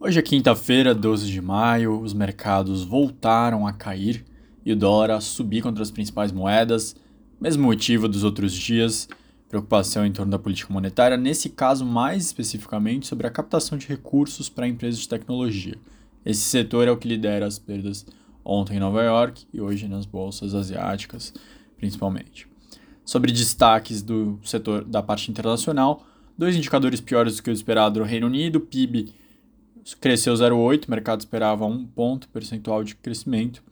Hoje é quinta-feira, 12 de maio, os mercados voltaram a cair e o dólar a subir contra as principais moedas, mesmo motivo dos outros dias, preocupação em torno da política monetária, nesse caso mais especificamente sobre a captação de recursos para empresas de tecnologia. Esse setor é o que lidera as perdas ontem em Nova York e hoje nas bolsas asiáticas, principalmente. Sobre destaques do setor da parte internacional, dois indicadores piores do que o esperado no Reino Unido, PIB cresceu 0,8, o mercado esperava um ponto percentual de crescimento,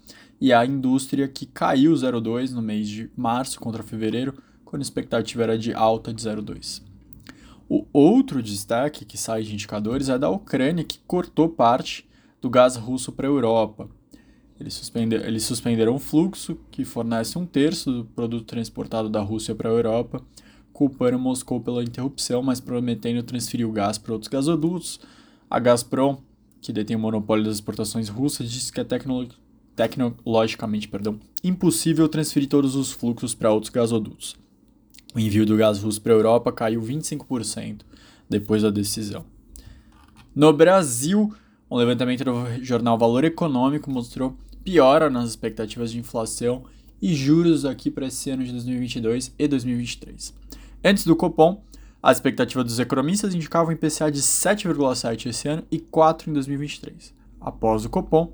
e a indústria que caiu 0,2 no mês de março contra fevereiro, quando a expectativa era de alta de 0,2. O outro destaque que sai de indicadores é da Ucrânia, que cortou parte do gás russo para a Europa. Eles, suspender, eles suspenderam o fluxo, que fornece um terço do produto transportado da Rússia para a Europa, culpando Moscou pela interrupção, mas prometendo transferir o gás para outros gasodutos, a Gazprom, que detém o monopólio das exportações russas, disse que é tecno tecnologicamente perdão, impossível transferir todos os fluxos para outros gasodutos. O envio do gás russo para a Europa caiu 25% depois da decisão. No Brasil, um levantamento do jornal Valor Econômico mostrou piora nas expectativas de inflação e juros aqui para esse ano de 2022 e 2023. Antes do Copom, a expectativa dos economistas indicava um IPCA de 7,7 esse ano e 4 em 2023. Após o Copom,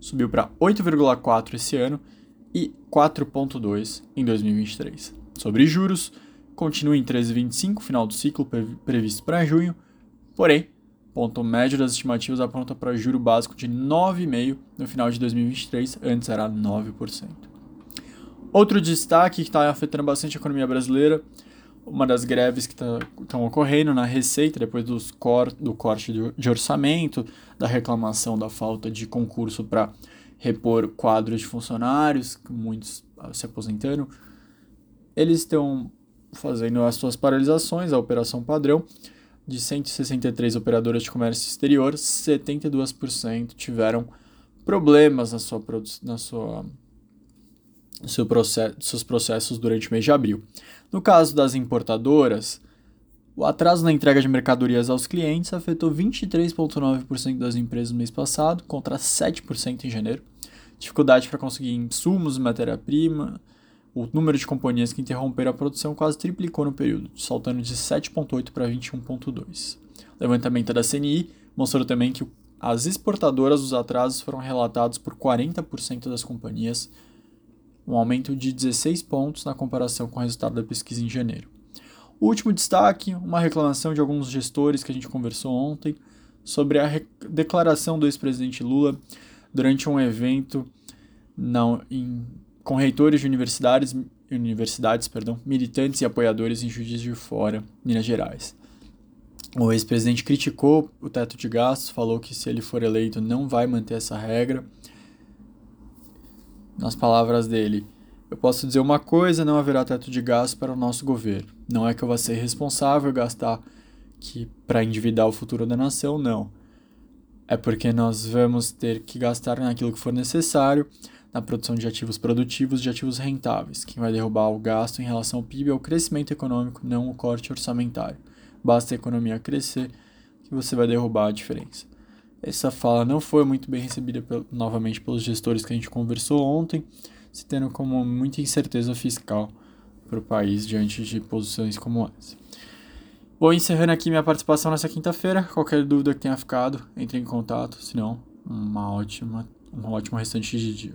subiu para 8,4 esse ano e 4,2 em 2023. Sobre juros, continua em 13,25 final do ciclo previsto para junho, porém, ponto médio das estimativas aponta para juro básico de 9,5 no final de 2023, antes era 9%. Outro destaque que está afetando bastante a economia brasileira uma das greves que estão tá, ocorrendo na Receita, depois dos cor, do corte de, de orçamento, da reclamação da falta de concurso para repor quadros de funcionários, muitos ah, se aposentando, eles estão fazendo as suas paralisações, a operação padrão, de 163 operadoras de comércio exterior, 72% tiveram problemas na sua, na sua seu seus processos durante o mês de abril. No caso das importadoras, o atraso na entrega de mercadorias aos clientes afetou 23,9% das empresas no mês passado, contra 7% em janeiro. Dificuldade para conseguir insumos e matéria-prima. O número de companhias que interromperam a produção quase triplicou no período, saltando de 7,8% para 21,2%. O levantamento da CNI mostrou também que as exportadoras dos atrasos foram relatados por 40% das companhias, um aumento de 16 pontos na comparação com o resultado da pesquisa em janeiro. O último destaque, uma reclamação de alguns gestores que a gente conversou ontem sobre a declaração do ex-presidente Lula durante um evento não, em, com reitores de universidades, universidades perdão, militantes e apoiadores em Juiz de Fora, Minas Gerais. O ex-presidente criticou o teto de gastos, falou que se ele for eleito não vai manter essa regra nas palavras dele, eu posso dizer uma coisa, não haverá teto de gastos para o nosso governo. Não é que eu vá ser responsável gastar que para endividar o futuro da nação, não. É porque nós vamos ter que gastar naquilo que for necessário, na produção de ativos produtivos, de ativos rentáveis. Quem vai derrubar o gasto em relação ao PIB é o crescimento econômico, não o corte orçamentário. Basta a economia crescer que você vai derrubar a diferença. Essa fala não foi muito bem recebida novamente pelos gestores que a gente conversou ontem, se tendo como muita incerteza fiscal para o país diante de posições como essa. Vou encerrando aqui minha participação nessa quinta-feira. Qualquer dúvida que tenha ficado, entre em contato. Se não, uma ótima, um ótimo restante de dia.